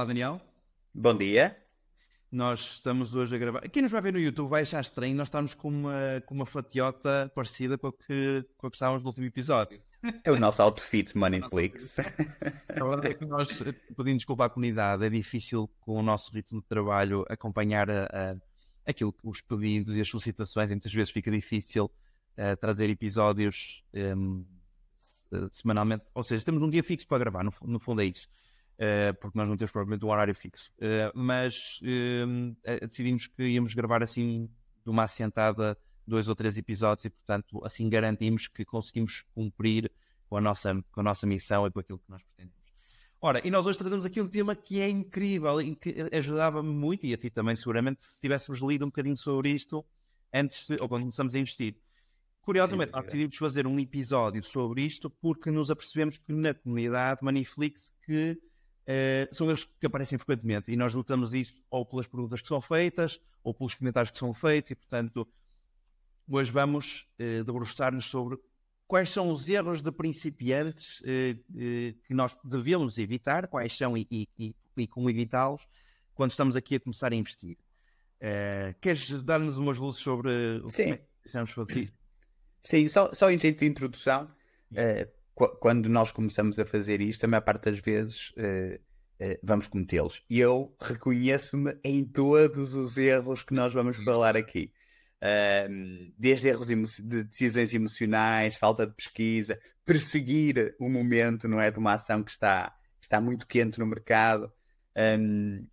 Olá, Daniel. Bom dia. Nós estamos hoje a gravar. Quem nos vai ver no YouTube vai achar estranho. Nós estamos com uma, com uma fatiota parecida com a que, com a que estávamos no último episódio. É o nosso outfit Moneyflix. A verdade é que nós, pedindo desculpa à comunidade, é difícil com o nosso ritmo de trabalho acompanhar a, a, aquilo, os pedidos e as solicitações, e muitas vezes fica difícil uh, trazer episódios um, semanalmente. Ou seja, temos um dia fixo para gravar, no, no fundo é isso. Uh, porque nós não temos provavelmente um horário fixo. Uh, mas uh, decidimos que íamos gravar assim de uma assentada dois ou três episódios e, portanto, assim garantimos que conseguimos cumprir com a nossa, com a nossa missão e com aquilo que nós pretendemos. Ora, e nós hoje trazemos aqui um tema que é incrível e que ajudava-me muito, e a ti também, seguramente, se tivéssemos lido um bocadinho sobre isto antes de, ou quando começamos a investir. Curiosamente, nós decidimos fazer um episódio sobre isto porque nos apercebemos que na comunidade Maniflix que uh, são eles que aparecem frequentemente e nós lutamos isso ou pelas perguntas que são feitas ou pelos comentários que são feitos e, portanto, hoje vamos uh, debruçar-nos sobre quais são os erros de principiantes uh, que nós devemos evitar, quais são e, e, e como evitá-los quando estamos aqui a começar a investir. queres dar-nos umas luzes sobre o Sim. que precisamos fazer? Sim, só, só em jeito de introdução, quando nós começamos a fazer isto, a maior parte das vezes uh, uh, vamos cometê-los. E eu reconheço-me em todos os erros que nós vamos falar aqui. Uh, desde erros de decisões emocionais, falta de pesquisa, perseguir o momento, não é? De uma ação que está, que está muito quente no mercado. Um,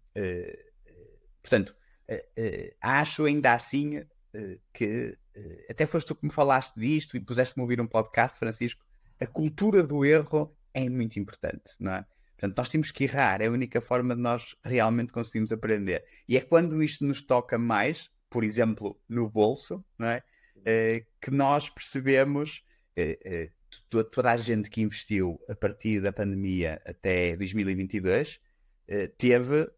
portanto, acho ainda assim que até foste tu que me falaste disto e puseste-me a ouvir um podcast, Francisco, a cultura do erro é muito importante, não é? Portanto, nós temos que errar, é a única forma de nós realmente conseguirmos aprender. E é quando isto nos toca mais, por exemplo, no bolso, não é? Uh, que nós percebemos, uh, uh, toda a gente que investiu a partir da pandemia até 2022 teve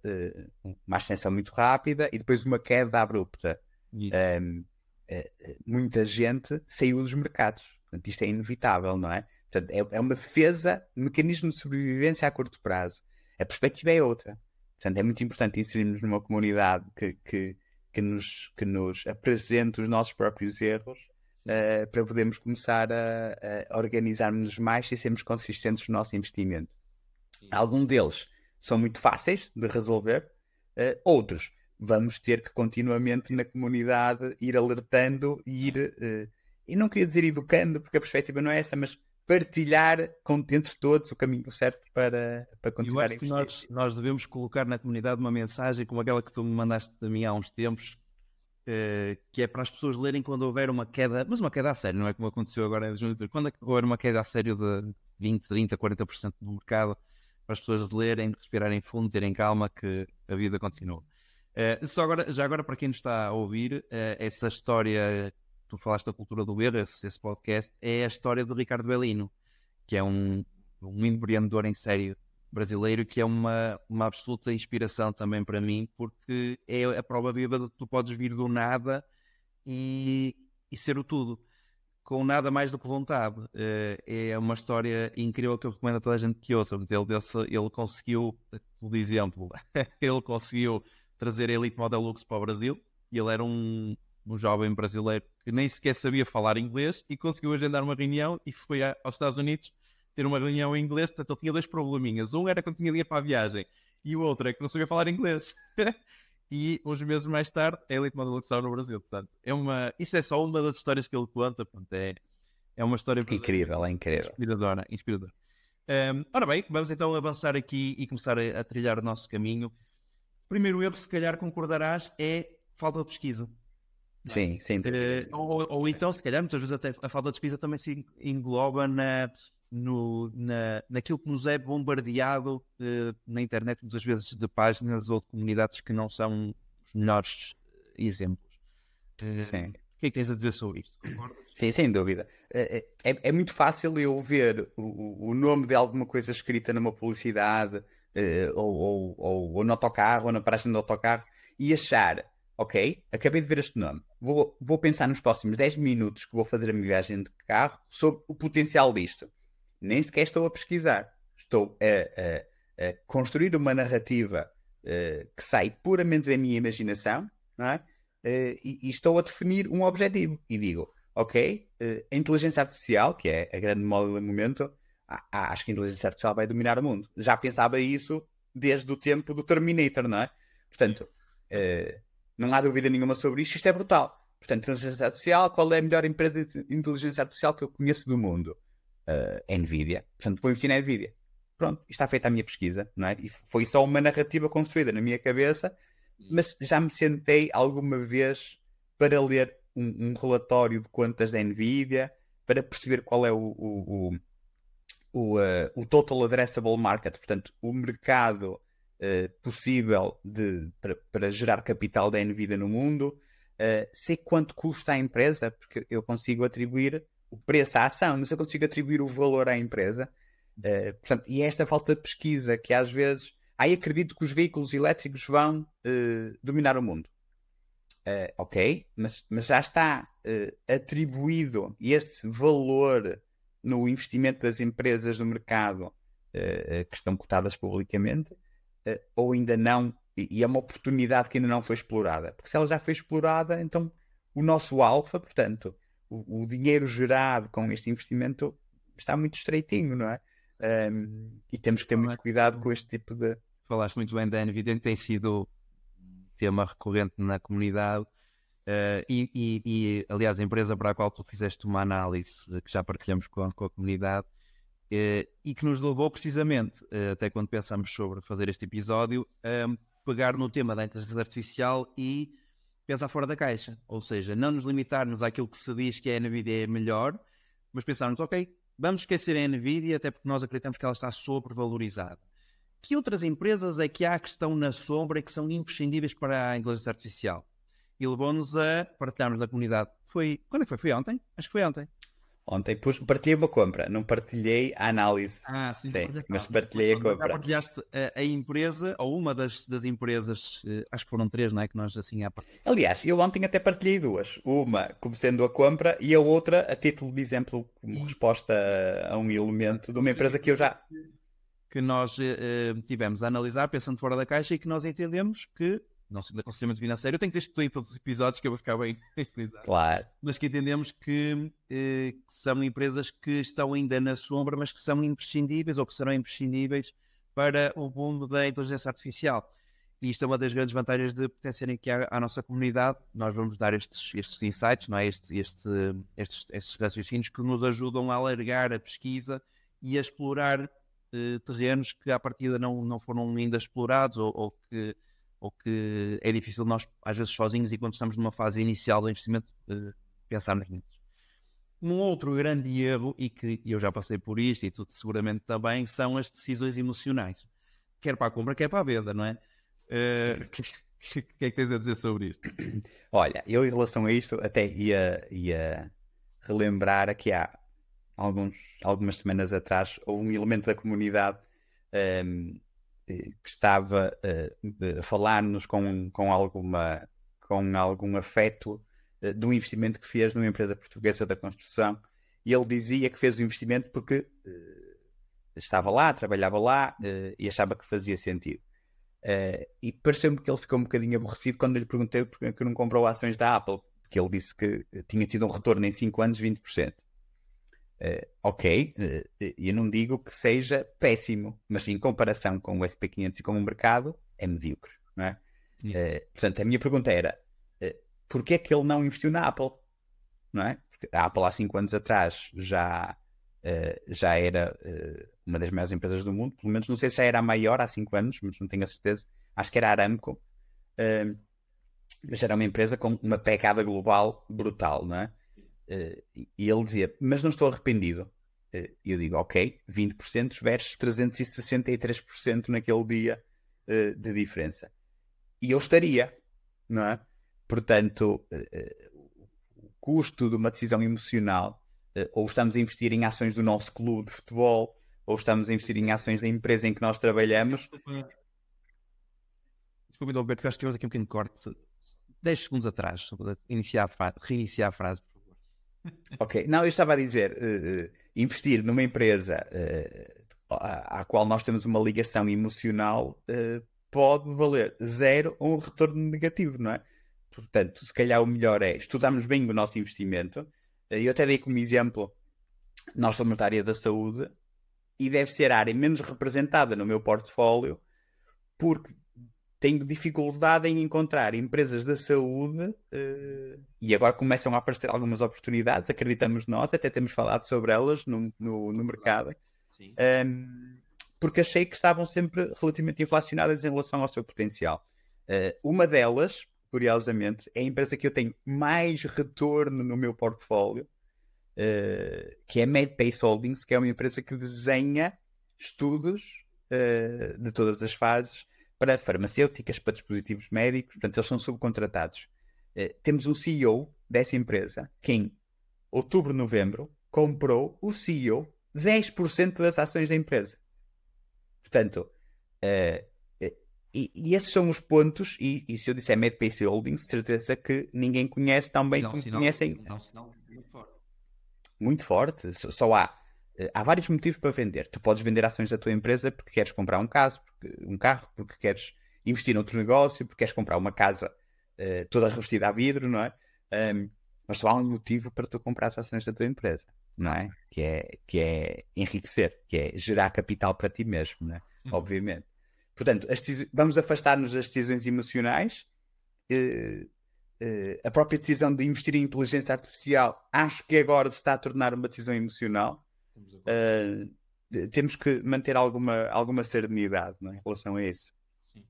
uma ascensão muito rápida e depois uma queda abrupta. Um, muita gente saiu dos mercados. Portanto, isto é inevitável, não é? Portanto, é, é uma defesa, um mecanismo de sobrevivência a curto prazo. A perspectiva é outra. Portanto, é muito importante inserirmos numa comunidade que, que, que, nos, que nos apresente os nossos próprios erros uh, para podermos começar a, a organizarmos mais e sermos consistentes no nosso investimento. Alguns deles são muito fáceis de resolver, uh, outros vamos ter que continuamente na comunidade ir alertando e ir. Uh, e não queria dizer educando, porque a perspectiva não é essa, mas partilhar com entre todos o caminho certo para, para continuar Eu acho que nós, nós devemos colocar na comunidade uma mensagem como aquela que tu me mandaste a mim há uns tempos, eh, que é para as pessoas lerem quando houver uma queda, mas uma queda a sério, não é como aconteceu agora em 2023, quando houver uma queda a sério de 20, 30, 40% no mercado, para as pessoas lerem, respirarem fundo, terem calma, que a vida continua. Uh, só agora, já agora, para quem nos está a ouvir, uh, essa história tu falaste da cultura do erro, esse, esse, podcast, é a história do Ricardo Bellino, que é um, um empreendedor em sério brasileiro, que é uma, uma absoluta inspiração também para mim, porque é a prova viva de que tu podes vir do nada e, e ser o tudo, com nada mais do que vontade. Uh, é uma história incrível que eu recomendo a toda a gente que ouça. Ele, desse, ele conseguiu, por exemplo, ele conseguiu trazer a Elite Model Lux para o Brasil, e ele era um, um jovem brasileiro que nem sequer sabia falar inglês e conseguiu agendar uma reunião e foi aos Estados Unidos ter uma reunião em inglês. Portanto, ele tinha dois probleminhas. Um era que não tinha dinheiro para a viagem e o outro é que não sabia falar inglês. e uns meses mais tarde, a Elite Model estava no Brasil. Portanto, é uma... isso é só uma das histórias que ele conta. Portanto, é, é uma história incrível, é incrível. Inspiradora. inspiradora. Um, ora bem, vamos então avançar aqui e começar a, a trilhar o nosso caminho. Primeiro erro, se calhar concordarás, é falta de pesquisa. Sim, sim. Uh, ou, ou, então, se calhar, muitas vezes até a falta de pesquisa também se engloba na, no, na, naquilo que nos é bombardeado uh, na internet, muitas vezes de páginas ou de comunidades que não são os melhores exemplos. Uh, sim. O que é que tens a dizer sobre isto? Sim, sem dúvida. É, é, muito fácil eu ver o, o, nome de alguma coisa escrita numa publicidade ou, ou, ou, ou no autocarro ou na paragem do autocarro e achar ok, acabei de ver este nome. Vou, vou pensar nos próximos 10 minutos que vou fazer a minha viagem de carro sobre o potencial disto. nem sequer estou a pesquisar. Estou a, a, a construir uma narrativa uh, que sai puramente da minha imaginação é? Uh, e, e, estou a definir um objetivo. E digo, ok, uh, a inteligência artificial, que é a grande moda do momento, ah, acho que a inteligência artificial vai dominar o mundo. Já pensava isso desde o tempo do Terminator, não é? Portanto, não há dúvida nenhuma sobre isto. Isto é brutal. Portanto, inteligência artificial, qual é a melhor empresa de inteligência artificial que eu conheço do mundo? Uh, Nvidia. Portanto, vou investir na Nvidia. Pronto, está feita a minha pesquisa, não é? E foi só uma narrativa construída na minha cabeça, mas já me sentei alguma vez para ler um, um relatório de contas da Nvidia, para perceber qual é o, o, o, o, uh, o total addressable market, portanto, o mercado uh, possível de, para, para gerar capital da Nvidia no mundo uh, sei quanto custa a empresa, porque eu consigo atribuir o preço à ação, mas eu consigo atribuir o valor à empresa. Uh, portanto, e é esta falta de pesquisa que às vezes. Aí acredito que os veículos elétricos vão dominar o mundo. Ok, mas, mas já está atribuído esse valor no investimento das empresas no mercado que estão cotadas publicamente, ou ainda não e, é uma oportunidade que ainda não foi explorada. Porque se ela já foi explorada, então o nosso alfa, portanto, o, o dinheiro gerado com este investimento está muito estreitinho, não é? Um, e temos que ter muito cuidado com este tipo de. Falaste muito bem da Nvidia, tem sido um tema recorrente na comunidade. Uh, e, e, e, aliás, a empresa para a qual tu fizeste uma análise uh, que já partilhamos com, com a comunidade e que nos levou precisamente, até quando pensamos sobre fazer este episódio, pegar no tema da inteligência artificial e pensar fora da caixa. Ou seja, não nos limitarmos àquilo que se diz que a NVIDIA é melhor, mas pensarmos, ok, vamos esquecer a NVIDIA até porque nós acreditamos que ela está sobrevalorizada. Que outras empresas é que há que estão na sombra e que são imprescindíveis para a inteligência artificial? E levou-nos a partilharmos na comunidade. Foi. Quando é que foi? Foi ontem? Acho que foi ontem. Ontem pus, partilhei uma compra, não partilhei a análise. Ah, sim, sim mas partilhei a compra. Já partilhaste a, a, empresa, ou uma das, das empresas, eh, acho que foram três, não é? Que nós assim há Aliás, eu ontem até partilhei duas. Uma como sendo a compra e a outra a título de exemplo, como Isso. resposta a um elemento de uma empresa que eu já. Que nós eh, tivemos a analisar, pensando fora da caixa, e que nós entendemos que não sendo aconselhamento financeiro, eu tenho que dizer isto em todos os episódios que eu vou ficar bem Claro. Mas que entendemos que, eh, que, são empresas que estão ainda na sombra, mas que são imprescindíveis ou que serão imprescindíveis para o mundo da inteligência artificial. E isto é uma das grandes vantagens de pertencerem aqui à, à nossa comunidade. Nós vamos dar estes, estes insights, não é? este, este, estes, estes raciocínios que nos ajudam a alargar a pesquisa e a explorar eh, terrenos que à partida não, não foram ainda explorados ou, ou que ou que é difícil nós, às vezes sozinhos, e quando estamos numa fase inicial do investimento, uh, pensar neles. Um outro grande erro, e que eu já passei por isto, e tu seguramente também, são as decisões emocionais. Quer para a compra, quer para a venda, não é? Uh, o que, que, que, é que tens a dizer sobre isto? Olha, eu em relação a isto até ia, ia relembrar que há alguns, algumas semanas atrás houve um elemento da comunidade um, ehm, que estava a falar-nos com, com, alguma, com algum afeto uh, do investimento que fez numa empresa portuguesa da construção. E ele dizia que fez o investimento porque estava lá, trabalhava lá e achava que fazia sentido. e pareceu-me que ele ficou um bocadinho aborrecido quando lhe perguntei porque não comprou ações da Apple, porque ele disse que tinha tido um retorno em 5 anos de 20%. Uh, ok, uh, eu não digo que seja péssimo, mas em comparação com o SP500 e com o mercado, é medíocre, não é? Uh, portanto, a minha pergunta era, uh, porquê é que ele não investiu na Apple? Não é? Porque a Apple há 5 anos atrás já, já era uma das maiores empresas do mundo, pelo menos não sei se já era a maior há 5 anos, mas não tenho a certeza. Acho que era a Aramco. mas era uma empresa com uma pegada global brutal, não é? Uh, e ele dizia, mas não estou arrependido. Uh, e eu digo, ok, 20% versus 363% naquele dia uh, de diferença. E eu estaria, não é? Portanto, o custo de uma decisão emocional, ou estamos a investir em ações do nosso clube de futebol, ou estamos a investir em ações da empresa em que nós trabalhamos. Desculpa, Alberto, acho que temos aqui um pequeno corte. 10 segundos atrás, iniciar a frase, reiniciar a frase, Ok, não, eu estava a dizer, uh, investir numa empresa uh, à, à, qual nós temos uma ligação emocional uh, pode valer zero ou um retorno negativo, não é? Portanto, se calhar o melhor é estudarmos bem o nosso investimento. Eu até dei como exemplo, nós somos da área da saúde e deve ser a área menos representada no meu portfólio porque tenho dificuldade em encontrar empresas da saúde uh, e agora começam a aparecer algumas oportunidades, acreditamos nós, até temos falado sobre elas no, no, no mercado, um, porque achei que estavam sempre relativamente inflacionadas em relação ao seu potencial. Uh, uma delas, curiosamente, é a empresa que eu tenho mais retorno no meu portfólio, uh, que é MedPace Holdings, que é uma empresa que desenha estudos de todas as fases para farmacêuticas, para dispositivos médicos, portanto, eles são subcontratados. Uh, temos um CEO dessa empresa que em outubro, novembro, comprou o CEO 10% das ações da empresa. Portanto, uh, e, e, esses são os pontos, e, e se eu disser MedPace Holdings, certeza que ninguém conhece tão bem não, como sinal, conhecem. Não, sinal, muito forte. Muito forte. Só, só há há vários motivos para vender. Tu podes vender ações da tua empresa porque queres comprar um, caso, porque, um carro, porque queres investir noutro negócio, porque queres comprar uma casa uh, toda revestida a vidro, não é? Um, mas só há um motivo para tu comprar as ações da tua empresa, não é? Que é, que é enriquecer, que é gerar capital para ti mesmo, não é? Obviamente. Portanto, vamos afastar-nos das decisões emocionais. Uh, uh, a própria decisão de investir em inteligência artificial, acho que agora se está a tornar uma decisão emocional uh, temos que manter alguma, alguma serenidade é? em relação a isso. Sim.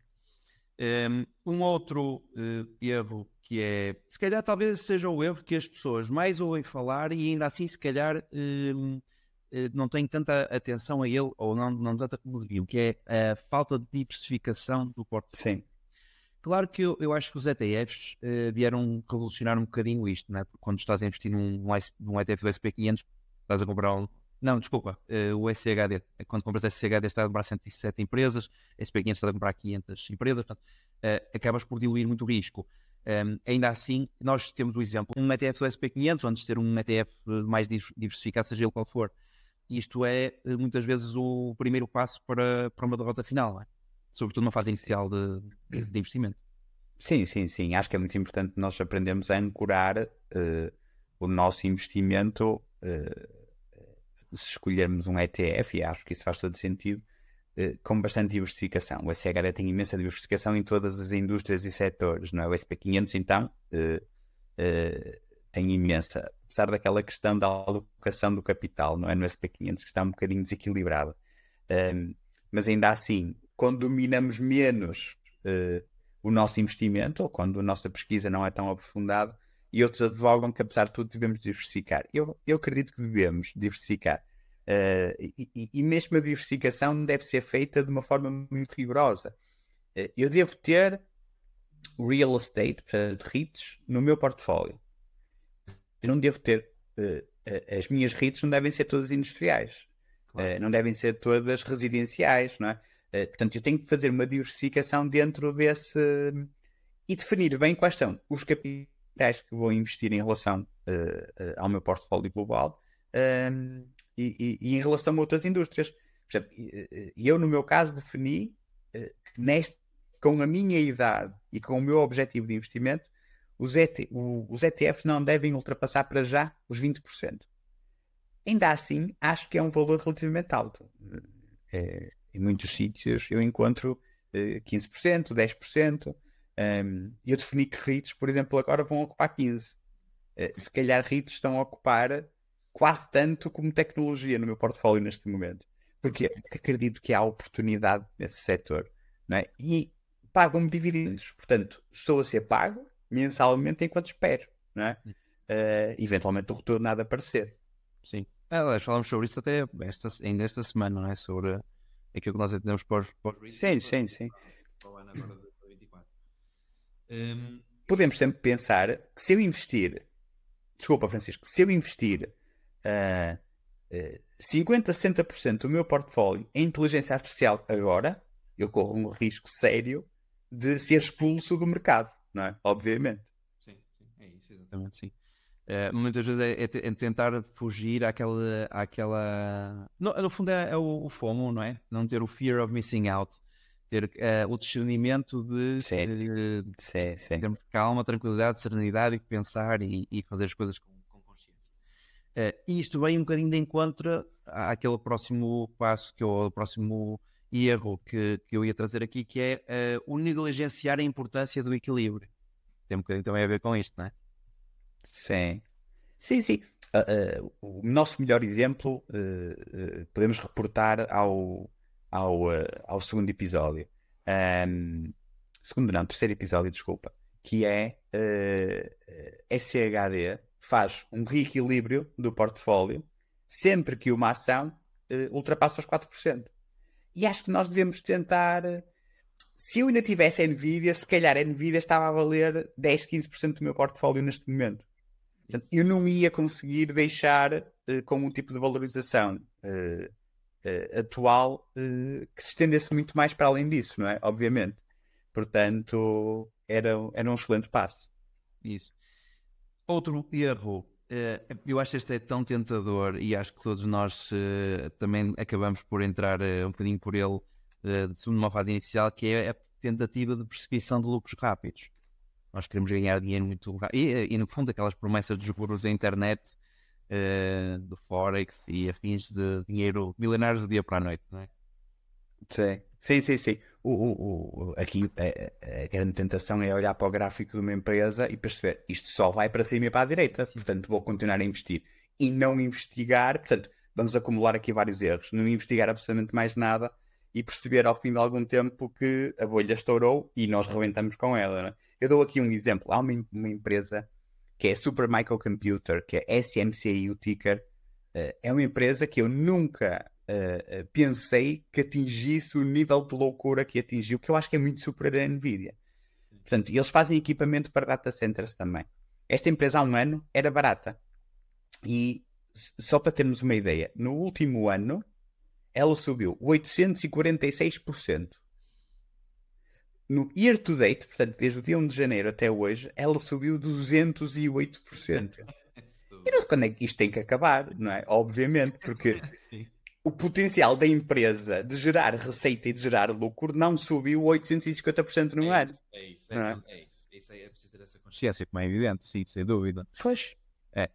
Um, outro uh, erro que é, se calhar talvez seja o erro que as pessoas mais ouvem falar e ainda assim se calhar uh, não têm tanta atenção a ele ou não, não tanta como deviam, que é a falta de diversificação do portfólio. Sim. Claro que eu, eu acho que os ETFs uh, vieram revolucionar um bocadinho isto, né? quando estás a investir num, num ETF do SP500, estás a comprar um, não, desculpa, uh, o SCHD, quando compras SCHD está a comprar 107 empresas, SP500 está a comprar 500 empresas, portanto, uh, acabas por diluir muito o risco. Um, ainda assim, nós temos o exemplo, um ETF do SP500, antes de ter um ETF mais diversificado, seja ele qual for. Isto é, eh, muitas vezes, o primeiro passo para, para uma derrota final, é? sobretudo numa fase inicial de, de, investimento. Sim, sim, sim. Acho que é muito importante nós aprendermos a ancorar uh, o nosso investimento uh, se escolhermos um ETF, e acho que isso faz todo sentido, eh, com bastante diversificação. O SHD tem imensa diversificação em todas as indústrias e setores, não é? O SP500, então, eh, eh, tem imensa. Apesar daquela questão da alocação do capital, não é? No SP500, que está um bocadinho desequilibrado. Mas ainda assim, quando dominamos menos o nosso investimento, ou quando a nossa pesquisa não é tão aprofundada, e outros advogam que, apesar de tudo, devemos diversificar. Eu, eu acredito que devemos diversificar. Uh, e, e, mesmo a diversificação deve ser feita de uma forma muito rigorosa. Uh, eu devo ter real estate, portanto, REITs, no meu portfólio. Eu não devo ter. Uh, as minhas REITs não devem ser todas industriais. Claro. não devem ser todas residenciais, não é? portanto, eu tenho que fazer uma diversificação dentro desse. e definir bem quais são os capitais que vou investir em relação uh, uh, ao meu portfólio global um, e, e, e, em relação a outras indústrias. E eu, no meu caso, defini uh, que neste, com a minha idade e com o meu objetivo de investimento, os, ET, o, os ETFs não devem ultrapassar para já os 20%. Ainda assim, acho que é um valor relativamente alto. É, em muitos sítios eu encontro 15%, 10%. Um, eu defini que REITs, por exemplo, agora vão ocupar 15. Uh, eh, se calhar REITs estão a ocupar quase tanto como tecnologia no meu portfólio neste momento. Porque acredito que há oportunidade nesse setor. Não é? E pagam-me dividendos. Portanto, estou a ser pago mensalmente enquanto espero. Não é? Uh, eventualmente o retorno de aparecer. Sim. Aliás, falamos sobre isso até esta, ainda esta semana, não é? Sobre aquilo que nós entendemos pós, pós Sim, sim, sim. Um... Podemos sempre pensar que se eu investir, desculpa, Francisco, se eu investir uh, uh, 50, 60% do meu portfólio em inteligência artificial agora, eu corro um risco sério de ser expulso do mercado, não é? Obviamente. Sim, sim é isso, exatamente, sim. Uh, muitas vezes é, é, é, tentar fugir àquela. àquela... No, no fundo é, é o, o, FOMO, não é? Não ter o fear of missing out, ter uh, o discernimento de, sim. de, de sim, sim. termos calma, tranquilidade, serenidade e pensar e, e fazer as coisas com, com consciência. Uh, e isto vem um bocadinho de encontro àquele próximo passo, que é o próximo erro que, que eu ia trazer aqui, que é o negligenciar a importância do equilíbrio. Tem um bocadinho também a ver com isto, não é? Sim, sim, sim. Uh, uh, o nosso melhor exemplo uh, podemos reportar ao, ao, ao segundo episódio. Um, segundo não, terceiro episódio, desculpa. Que é SHD faz um reequilíbrio do portfólio sempre que uma ação ultrapassa os 4%. E acho que nós devemos tentar. Se eu ainda tivesse Nvidia, se calhar a Nvidia estava a valer 10, 15% do meu portfólio neste momento. Portanto, eu não ia conseguir deixar uh, com um tipo de valorização uh, uh, atual que se estendesse muito mais para além disso, não é? Obviamente. Portanto, era, era um excelente passo. Isso. Outro erro. Eu acho que este é tão tentador e acho que todos nós também acabamos por entrar um bocadinho por ele de uma fase inicial, que é a tentativa de perseguição de lucros rápidos. Nós queremos ganhar dinheiro muito rápido. E, e, no fundo, aquelas promessas dos gurus da internet, uh, do Forex e afins de dinheiro milenários do dia para a noite, não é? Sim, sim, sim. sim. O, o, o, aqui a, a, grande tentação é olhar para o gráfico de uma empresa e perceber isto só vai para cima e para a direita, sim. portanto vou continuar a investir. E não investigar, portanto, vamos acumular aqui vários erros. Não investigar absolutamente mais nada e perceber ao fim de algum tempo que a bolha estourou e nós rebentamos com ela. É? Eu dou aqui um exemplo. Há uma, uma empresa que é Super Microcomputer, que é SMCI, o ticker. Uh, é uma empresa que eu nunca uh, pensei que atingisse o nível de loucura que atingiu, que eu acho que é muito superior à Nvidia. Portanto, eles fazem equipamento para data centers também. Esta empresa há um ano era barata. E só para termos uma ideia, no último ano ela subiu 846% no year to date, portanto, desde o dia 1 de janeiro até hoje, ela subiu 208%. E não sei quando é que isto tem que acabar, não é? Obviamente, porque o potencial da empresa de gerar receita e de gerar lucro não subiu 850% no é ano. É isso, é, é, isso, é isso. Isso é preciso ter essa consciência, como é evidente, sim, sem dúvida. Pois. É.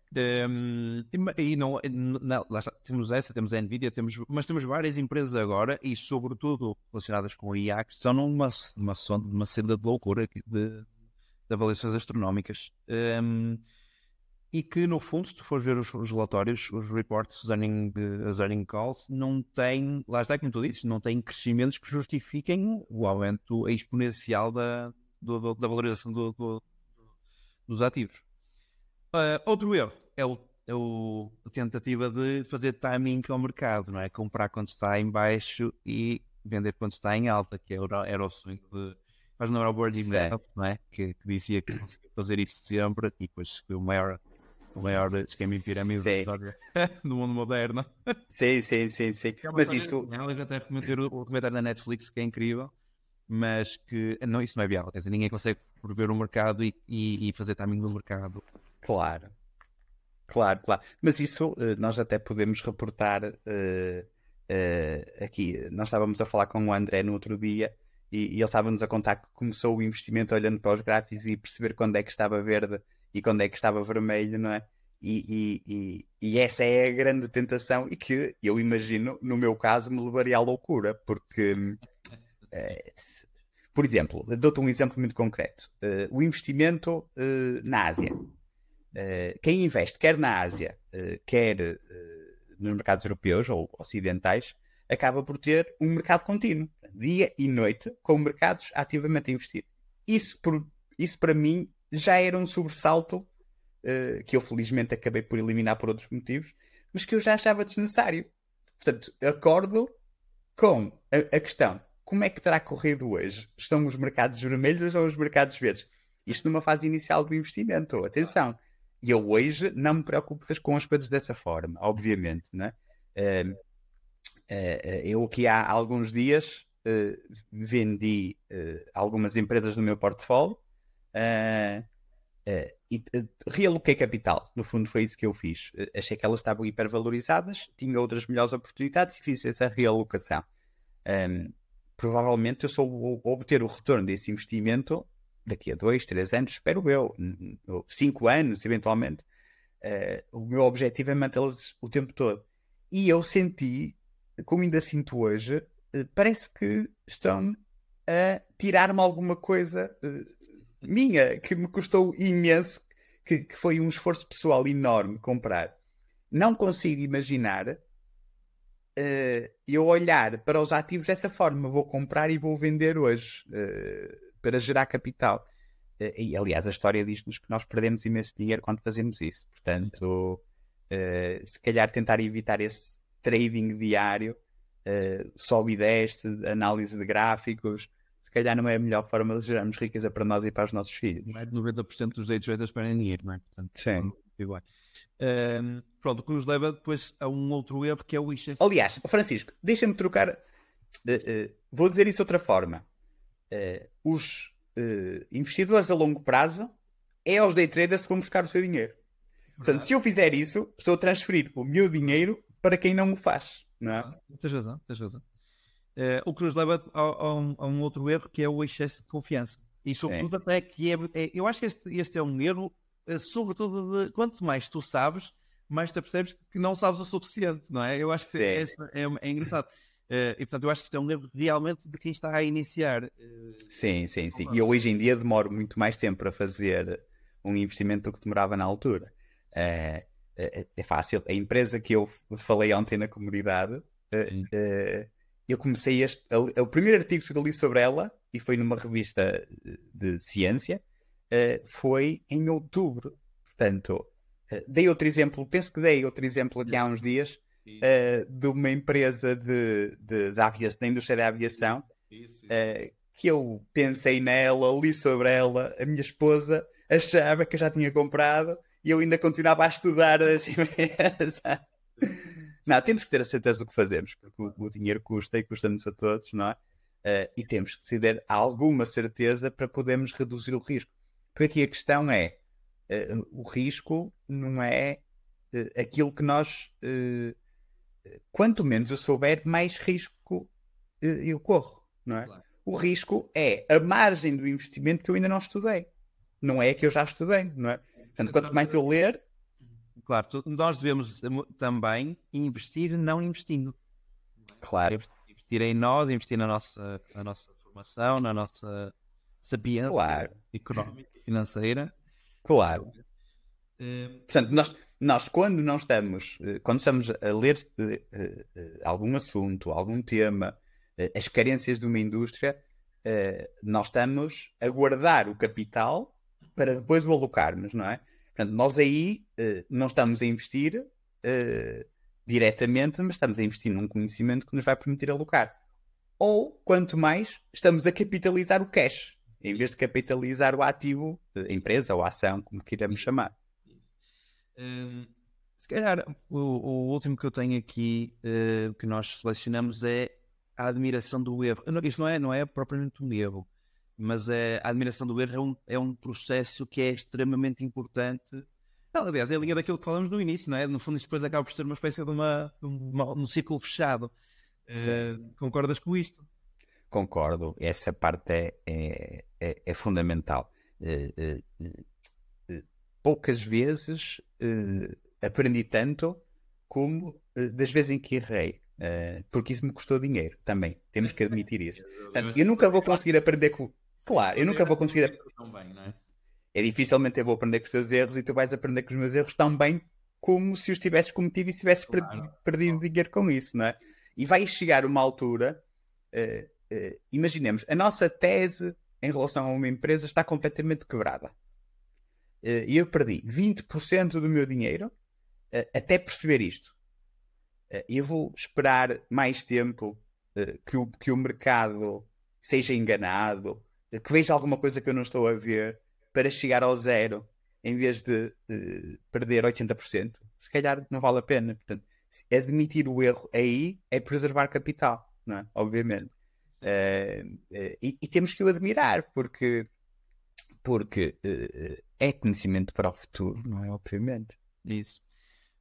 Um, e não, não, está, temos essa, temos a Nvidia, temos, mas temos várias empresas agora e, sobretudo, relacionadas com o IA, que estão numa, numa, numa senda de loucura de, de avaliações astronómicas. Um, e que, no fundo, se tu fores ver os, os relatórios, os reports, os earning, as earning calls, não têm, lá está como tu dizes, não têm crescimentos que justifiquem o aumento exponencial da, do, do, da valorização do, dos ativos. Uh, outro erro é, o, é o, a tentativa de fazer timing ao mercado, não é? Comprar quando está em baixo e vender quando está em alta, que era, era o sonho de. Faz lembrar o Birdie Bell, não é? Que, que, dizia que conseguia fazer isso sempre e depois foi o maior, o maior esquema em pirâmide da história do mundo moderno. Sim, sim, sim, sim. É mas isso. Eu até recomendo o documentário da Netflix que é incrível, mas que não, isso não é viável. Quer dizer, ninguém consegue prever o mercado e, e, e fazer timing do mercado Claro, claro, claro. Mas isso eh, nós até podemos reportar uh, uh, aqui. Nós estávamos a falar com o André no outro dia e, e ele estava-nos a contar que começou o investimento olhando para os gráficos e perceber quando é que estava verde e quando é que estava vermelho, não é? E, e, e, essa é a grande tentação e que eu imagino, no meu caso, me levaria à loucura, porque, por exemplo, dou-te um exemplo muito concreto: o investimento na Ásia. Uh, quem investe quer na Ásia, uh, quer uh, nos mercados europeus ou ocidentais, acaba por ter um mercado contínuo, dia e noite, com mercados ativamente a investir. Isso, por, isso para mim já era um sobressalto que eu felizmente acabei por eliminar por outros motivos, mas que eu já achava desnecessário. Portanto, acordo com a, a questão: como é que terá corrido hoje? Estão os mercados vermelhos ou os mercados verdes? Isto numa fase inicial do investimento. Atenção, e eu hoje não me preocupo com as coisas dessa forma, obviamente. Né? Uh, eu aqui há alguns dias uh, vendi algumas empresas do meu portfólio e realoquei capital, no fundo foi isso que eu fiz. Achei que elas estavam hipervalorizadas, tinha outras melhores oportunidades e fiz essa realocação. Provavelmente eu só vou obter o retorno desse investimento daqui a dois, três anos, espero eu, cinco anos, eventualmente. o meu objetivo é mantê-las o tempo todo. E eu senti, como ainda sinto hoje, parece que estão a tirar-me alguma coisa minha, que me custou imenso, que, que foi um esforço pessoal enorme comprar. Não consigo imaginar uh, eu olhar para os ativos dessa forma. Vou comprar e vou vender hoje uh, para gerar capital. Uh, e aliás, a história diz-nos que nós perdemos imenso dinheiro quando fazemos isso. Portanto, se calhar tentar evitar esse trading diário, uh, sobe e desce, análise de gráficos, calhar não é a melhor forma de gerarmos riqueza para nós e para os nossos filhos. Mais de 90% dos day traders perdem dinheiro, não é? Portanto, Sim. Igual. Um, pronto, o que nos leva depois a um outro erro que é o Wishes. Aliás, Francisco, deixa-me trocar. Uh, uh, vou dizer isso de outra forma. Uh, os investidores a longo prazo é aos day traders que vão buscar o seu dinheiro. Portanto, se eu fizer isso, estou a transferir o meu dinheiro para quem não o faz. Não é? Tens razão, tens razão. Uh, o que nos leva a, a, um, a, um, outro erro que é o excesso de confiança. E sobretudo até que é, é, eu acho que este, este é um erro, uh, sobretudo de quanto mais tu sabes, mais te percebes que não sabes o suficiente, não é? Eu acho que é, é, é, engraçado. Uh, e portanto eu acho que isto é um erro realmente de quem está a iniciar. sim, sim, sim. E eu hoje em dia demoro muito mais tempo para fazer um investimento do que demorava na altura. É, é, fácil. A empresa que eu falei ontem na comunidade eu comecei este. O primeiro artigo que eu li sobre ela, e foi numa revista de ciência, uh, foi em outubro. Portanto, uh, dei outro exemplo, penso que dei outro exemplo aqui há uns dias, uh, de uma empresa de, de, de aviação, da indústria da aviação, que eu pensei nela, li sobre ela, a minha esposa achava que eu já tinha comprado e eu ainda continuava a estudar essa empresa. Não, temos que ter a certeza do que fazemos, porque o, o dinheiro custa e custa-nos a todos, não é? Uh, e temos que ter alguma certeza para podermos reduzir o risco. Porque aqui a questão é: uh, o risco não é uh, aquilo que nós. Quanto menos eu souber, mais risco eu corro, não é? Claro. O risco é a margem do investimento que eu ainda não estudei. Não é que eu já estudei, não é? Portanto, quanto mais eu ler, Claro, nós devemos também investir não investindo. Claro. Investir em nós, investir na nossa, na nossa formação, na nossa sapiência claro. económica e financeira. Claro. Uh, Portanto, nós, nós quando não estamos, eh, quando estamos a ler uh, uh, algum assunto, algum tema, as carências de uma indústria, nós estamos a guardar o capital para depois o alocarmos, não é? Portanto, nós aí não estamos a investir diretamente, mas estamos a investir num conhecimento que nos vai permitir alocar. Ou, quanto mais, estamos a capitalizar o cash, em vez de capitalizar o ativo, a empresa ou a ação, como queiramos chamar. Um, se calhar, o, o, último que eu tenho aqui, uh, que nós selecionamos, é a admiração do erro. Isto não é, não é propriamente um erro, mas é, a admiração do erro é um, é um processo que é extremamente importante. Não, aliás, é a linha daquilo que falamos no início, não é? No fundo, isto depois acaba por ser uma espécie de, uma, de uma, um ciclo fechado. Uh, concordas com isto? Concordo, essa parte é, é, é, é fundamental. Uh, poucas vezes aprendi tanto como das vezes em que errei. porque isso me custou dinheiro também. Temos que admitir isso. Portanto, eu nunca vou conseguir aprender com, Claro, eu nunca vou conseguir. É? é dificilmente eu vou aprender com os teus erros e tu vais aprender com os meus erros tão bem como se os tivesses cometido e se tivesses claro. perdido dinheiro com isso, não é? E vai chegar uma altura, uh, uh, imaginemos, a nossa tese em relação a uma empresa está completamente quebrada. Uh, e eu perdi 20% do meu dinheiro até perceber isto. eu vou esperar mais tempo que, o, que o mercado seja enganado, que veja alguma coisa que eu não estou a ver para chegar ao zero em vez de, de perder 80%, se calhar não vale a pena. Portanto, admitir o erro aí é preservar capital, não é? Obviamente. Uh, uh, e, e, temos que o admirar, porque Porque uh, é conhecimento para o futuro, não é? Obviamente. Isso.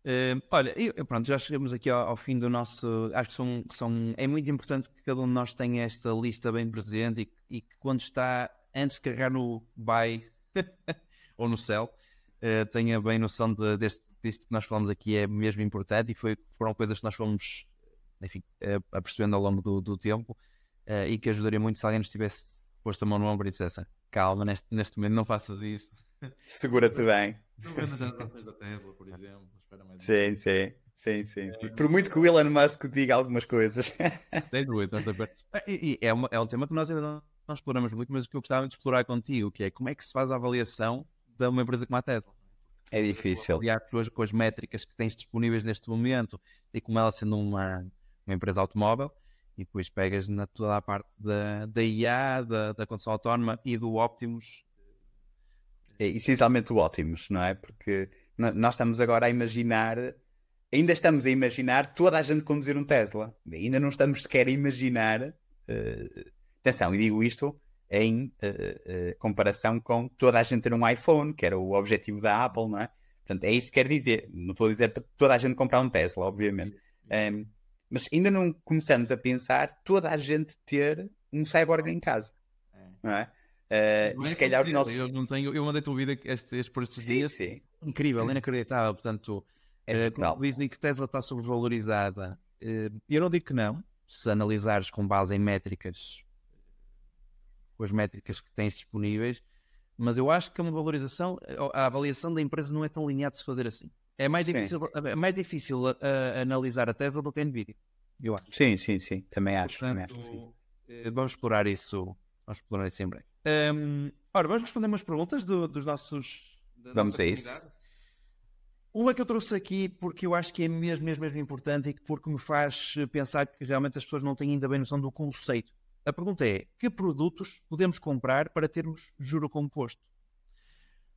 Uh, olha, eu, pronto, já chegamos aqui ao, ao, fim do nosso. Acho que são, são, é muito importante que cada um de nós tenha esta lista bem presente e, e que quando está antes de carregar no buy ou no sell, uh, tenha bem noção de, deste, deste que nós falamos aqui é mesmo importante e foi, foram coisas que nós fomos enfim, uh, apercebendo ao longo do, do tempo e que ajudaria muito se alguém nos tivesse posto a mão no ombro e dissesse calma, neste, neste momento não faças isso. Segura-te bem. Não vendas as ações da Tesla, por exemplo. Espera mais sim, sim. Sim, sim, sim. Por muito que o Elon Musk diga algumas coisas. Sem dúvida. E, e é, uma, é um tema que nós ainda não, não exploramos muito, mas que eu gostava de explorar contigo, que é como é que se faz a avaliação de uma empresa como a Tesla. É difícil. Avaliar com as métricas que tens disponíveis neste momento e como ela sendo uma, uma empresa automóvel, e depois pegas na toda a parte da, da IA, da, da condução autónoma e do Optimus. É essencialmente o Optimus, não é? Porque nós estamos agora a imaginar, ainda estamos a imaginar toda a gente conduzir um Tesla. Ainda não estamos sequer a imaginar. Uh, atenção, e digo isto em uh, uh, comparação com toda a gente ter um iPhone, que era o objetivo da Apple, não é? Portanto, é isso que quer dizer. Não estou a dizer para toda a gente comprar um Tesla, obviamente. Um, mas ainda não começamos a pensar toda a gente ter um cyborg em casa. É. Não é? Uh, não e é se calhar os nossos... Eu, não tenho, eu mandei-te um vídeo este, este, por estes sim, dias. Sim. Incrível, inacreditável. Portanto, é uh, dizem que Tesla está sobrevalorizada. Uh, eu não digo que não. Se analisares com base em métricas, com as métricas que tens disponíveis, mas eu acho que uma valorização, a avaliação da empresa não é tão linear de se fazer assim. É mais difícil, é mais difícil uh, analisar a Tesla do que a Nvidia, eu acho. Sim, sim, sim. Também acho. Portanto, também acho eh, vamos explorar isso. Vamos explorar isso em breve. Um, ora, vamos responder umas perguntas do, dos nossos. Vamos a isso. Uma que eu trouxe aqui porque eu acho que é mesmo, mesmo, mesmo importante e porque me faz pensar que realmente as pessoas não têm ainda bem noção do conceito. A pergunta é: que produtos podemos comprar para termos juro composto?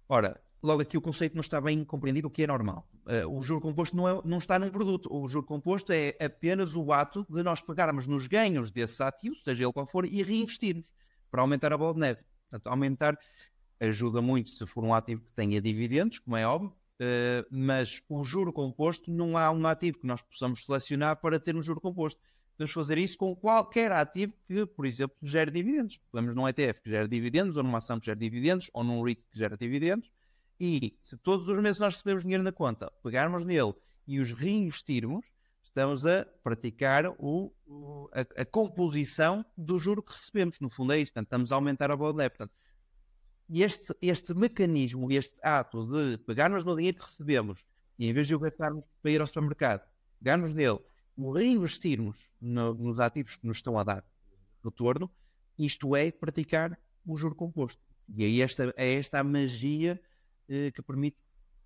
Ora, logo aqui o conceito não está bem compreendido, o que é normal. Uh, o juro composto não, é, não está num produto. O juro composto é apenas o ato de nós pegarmos nos ganhos desse ativo, seja ele qual for, e reinvestirmos para aumentar a bola de neve. Portanto, aumentar ajuda muito se for um ativo que tenha dividendos, como é óbvio, uh, mas o juro composto não há um ativo que nós possamos selecionar para ter um juro composto. Podemos fazer isso com qualquer ativo que, por exemplo, gere dividendos. Podemos num ETF que gere dividendos, ou numa ação que gere dividendos, ou num REIT que gera dividendos, e se todos os meses nós recebemos dinheiro na conta, pegarmos nele e os reinvestirmos, estamos a praticar o, a, a, composição do juro que recebemos. No fundo é isso. Portanto, estamos a aumentar a bola de Portanto, este, este mecanismo, este ato de pegarmos no dinheiro que recebemos e em vez de o gastarmos para ir ao supermercado, pegarmos nele, o reinvestirmos no, nos ativos que nos estão a dar retorno, isto é praticar o juro composto. E aí esta, é esta a magia eh, que permite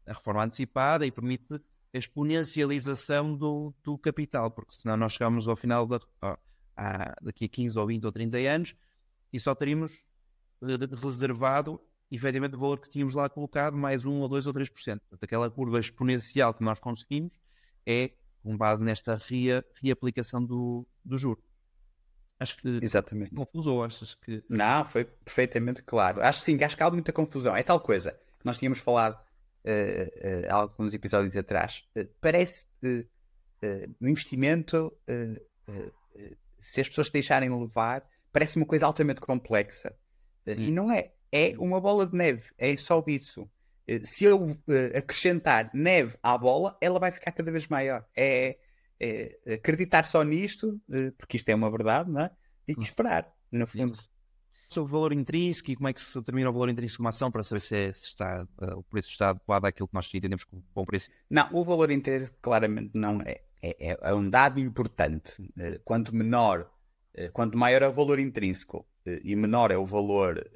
a reforma antecipada e permite a exponencialização do, do capital, porque senão nós chegamos ao final da, a, daqui a 15 ou 20 ou 30 anos e só teríamos eh, reservado efetivamente o valor que tínhamos lá colocado, mais 1 ou 2 ou 3%. Portanto, aquela curva exponencial que nós conseguimos é com base nesta rea, reaplicação do, do juro. Acho que Exatamente. confuso ou achas que. Não, foi perfeitamente claro. Acho sim, acho que há muita confusão. É tal coisa nós tínhamos falado uh, uh, alguns episódios atrás, uh, parece no investimento, se as pessoas se deixarem levar, parece uma coisa altamente complexa. E não é. É uma bola de neve. É só isso. se eu acrescentar neve à bola, ela vai ficar cada vez maior. É, é acreditar só nisto, porque isto é uma verdade, não é? E esperar, no fundo. Sobre o valor intrínseco e como é que se determina o valor intrínseco de uma ação para saber se, é, se está, uh, o preço está adequado àquilo que nós entendemos como bom preço? Não, o valor intrínseco claramente não é. É, é, é um dado importante. Uh, quanto menor, uh, quanto maior é o valor intrínseco e menor é o valor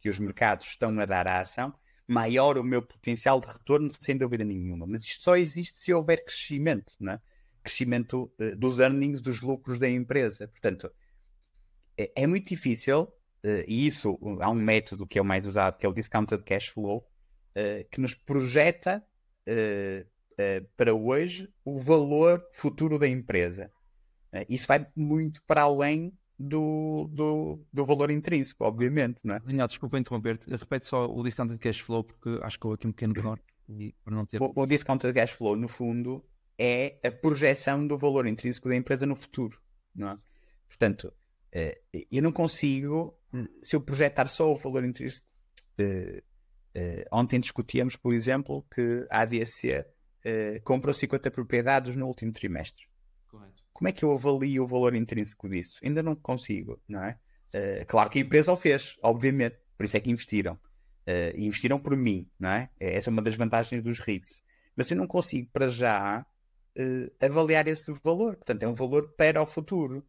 que os mercados estão a dar à ação, maior o meu potencial de retorno, sem dúvida nenhuma. Mas isto só existe se houver crescimento, não é? crescimento dos earnings, dos lucros da empresa. Portanto, é, é muito difícil e isso, há um método que é o mais usado, que é o Discounted Cash Flow, uh, que nos projeta uh, para hoje o valor futuro da empresa. isso vai muito para além do, do, do valor intrínseco, obviamente, não é? Daniel, desculpa interromper-te. Repete só o discounted cash flow, porque acho que houve aqui um pequeno menor. Para não ter... o, o discounted cash flow, no fundo, é a projeção do valor intrínseco da empresa no futuro, não é? Portanto, eh, eu não consigo, se eu projetar só o valor intrínseco. Eh, eh, ontem discutíamos, por exemplo, que a ADC comprou 50 propriedades no último trimestre. Correto. Como é que eu avalio o valor intrínseco disso? Ainda não consigo, não é? claro que a empresa o fez, obviamente, por isso é que investiram. investiram por mim, não é? Essa é uma das vantagens dos REITs. Mas eu não consigo, para já, avaliar esse valor. Portanto, é um valor para o futuro.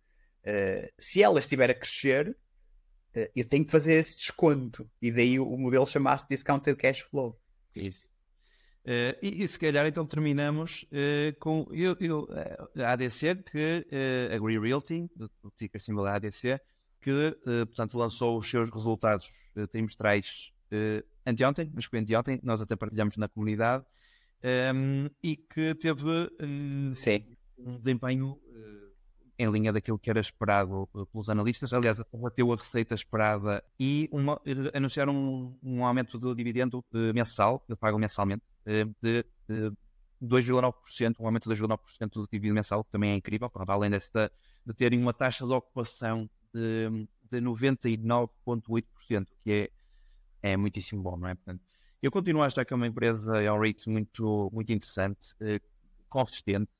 Uh, se ela estiver a crescer, uh, eu tenho que fazer esse desconto. E daí o, modelo chamasse Discounted Cash Flow. Isso. Uh, e, e, se calhar então terminamos com eu, eu, a ADC, que a Green Realty, o ticker symbol ADC, que portanto lançou os seus resultados trimestrais anteontem, mas foi anteontem, nós até partilhamos na comunidade, um, e que teve um desempenho em linha daquilo que era esperado eh, pelos analistas. Aliás, bateu a receita esperada e uma, anunciaram um, um, aumento do dividendo uh, mensal, que pagam mensalmente, uh, de, de 2,9%, um aumento de 2,9% do dividendo mensal, que também é incrível, para além desta, de terem uma taxa de ocupação de, de 99,8%, que é, é muitíssimo bom, não é? Portanto, eu continuo a achar que é uma empresa, é um rate muito, muito interessante, consistente,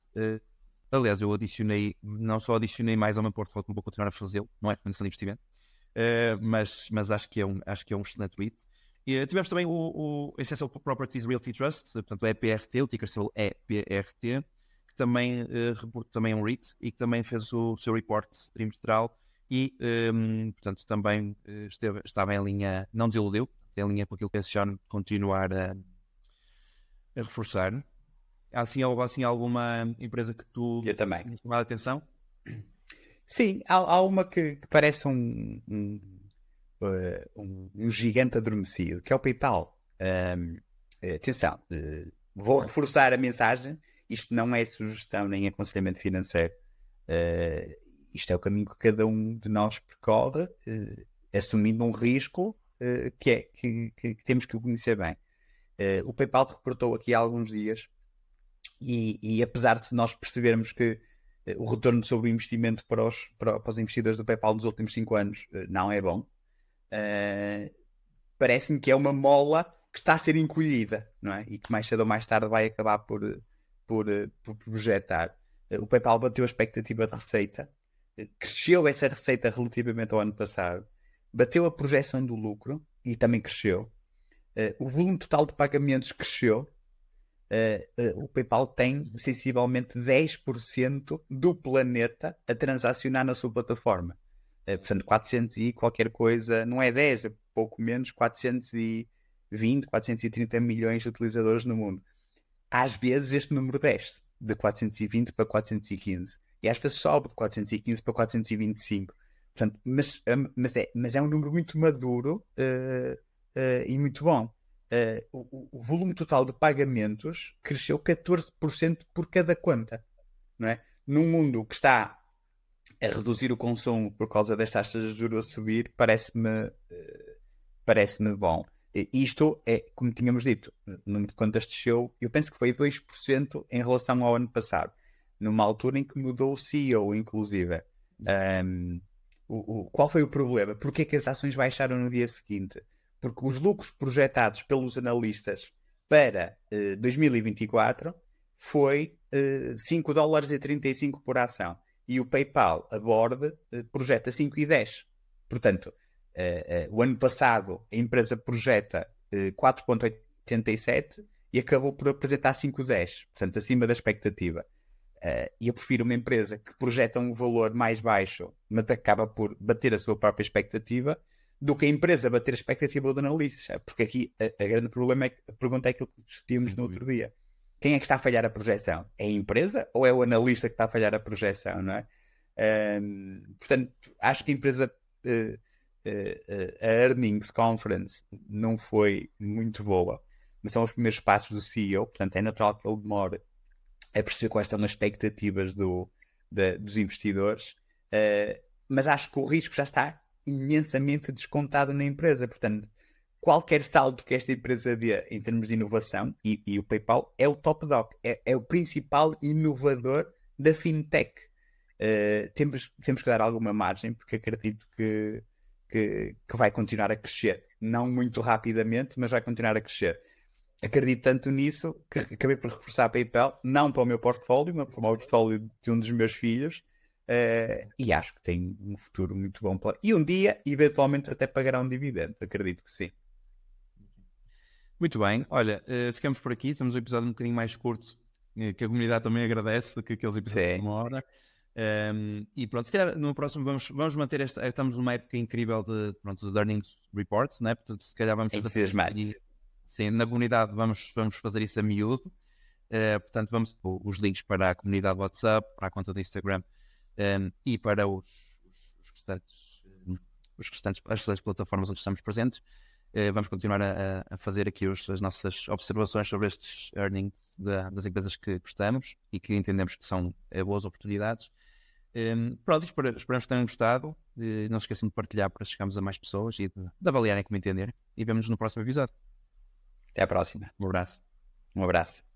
Aliás, eu adicionei, não só adicionei mais ao meu portfólio, como vou continuar a fazê-lo, não é recomendação de investimento, uh, mas, mas acho, que é um, acho que é um excelente REIT. E, uh, tivemos também o, o Essential Properties Realty Trust, portanto o EPRT, o ticker symbol EPRT, que também, uh, também é um REIT e que também fez o seu report trimestral e, um, portanto, também esteve, estava em linha, não desiludeu, em linha com aquilo que a Sean continuar a, a reforçar. Há assim, assim alguma empresa que tu Eu também. chamado a atenção? Sim, há, há uma que, que, parece um, um, uh, um, um, gigante adormecido, que é o PayPal. Um, atenção, uh, vou reforçar a mensagem. Isto não é sugestão nem aconselhamento financeiro. Uh, isto é o caminho que cada um de nós percorre, assumindo um risco que, é, que, que, que, temos que conhecer bem. o PayPal reportou aqui há alguns dias e, e, apesar de nós percebermos que uh, o retorno sobre o investimento para os, para, para, os investidores do PayPal nos últimos 5 anos uh, não é bom, uh, parece-me que é uma mola que está a ser encolhida, não é? E que mais cedo ou mais tarde vai acabar por, por, por projetar. o PayPal bateu a expectativa de receita, cresceu essa receita relativamente ao ano passado, bateu a projeção do lucro e também cresceu. o volume total de pagamentos cresceu uh, o PayPal tem sensivelmente 10% do planeta a transacionar na sua plataforma. Uh, portanto, 400 e qualquer coisa, não é 10, é pouco menos, 420, 430 milhões de utilizadores no mundo. Às vezes este número desce de 420 para 415 e às vezes sobe de 415 para 425. Portanto, mas, mas, é, mas é um número muito maduro e muito bom uh, o, o, volume total de pagamentos cresceu 14% por cada conta. Não é? Num mundo que está a reduzir o consumo por causa das taxas de juros a subir, parece-me uh, parece-me bom. Isto é, como tínhamos dito, o número de contas desceu, eu penso que foi 2% em relação ao ano passado, numa altura em que mudou o CEO, inclusive. Um, o, o, qual foi o problema? Porquê que as ações baixaram no dia seguinte? Porque os lucros projetados pelos analistas para uh, 2024 foi uh, 5 dólares e 35 por ação. E o PayPal, a bordo, uh, projeta 5 e 10. Portanto, uh, o ano passado a empresa projeta 4,87 e acabou por apresentar 5,10. Portanto, acima da expectativa. E eu prefiro uma empresa que projeta um valor mais baixo, mas acaba por bater a sua própria expectativa, do que a empresa bater a expectativa do analista. Porque aqui a, a grande problema é que a pergunta é aquilo que discutimos no outro dia. Quem é que está a falhar a projeção? É a empresa ou é o analista que está a falhar a projeção, não é? Um, portanto, acho que a empresa, uh, uh, a Earnings Conference não foi muito boa, mas são os primeiros passos do CEO, portanto é natural que ele demore a perceber quais são as expectativas do, dos investidores. Uh, mas acho que o risco já está imensamente descontado na empresa. Portanto, qualquer salto que esta empresa dê em termos de inovação, e, e o PayPal é o top dog, é, é, o principal inovador da fintech. Uh, temos, temos que dar alguma margem, porque acredito que, que, que, vai continuar a crescer. Não muito rapidamente, mas vai continuar a crescer. Acredito tanto nisso que acabei por reforçar a PayPal, não para o meu portfólio, mas para o portfólio de um dos meus filhos. Uh, e acho que tem um futuro muito bom. Para... E um dia, eventualmente, até pagará um dividendo. Acredito que sim. Muito bem, olha, uh, ficamos por aqui. Temos um episódio um bocadinho mais curto, uh, que a comunidade também agradece do que aqueles episódios sim. de uma hora. Um, ehm, e pronto, se calhar no próximo vamos, vamos manter esta. Estamos numa época incrível de, pronto, de earnings reports, né? portanto, se calhar vamos fazer. Sim, na comunidade vamos, vamos fazer isso a miúdo. Portanto, vamos os links para a comunidade WhatsApp, para a conta do Instagram um, e para os, os, restantes, os restantes, as restantes plataformas onde estamos presentes. Uh, vamos continuar a, a fazer aqui os, as nossas observações sobre estes earnings das empresas que gostamos e que entendemos que são uh, boas oportunidades. Um, pronto, esperamos que tenham gostado. não se esqueçam de partilhar para chegarmos a mais pessoas e de, de avaliarem como entender. E vemos nos no próximo episódio. Até a próxima. Um abraço. Um abraço.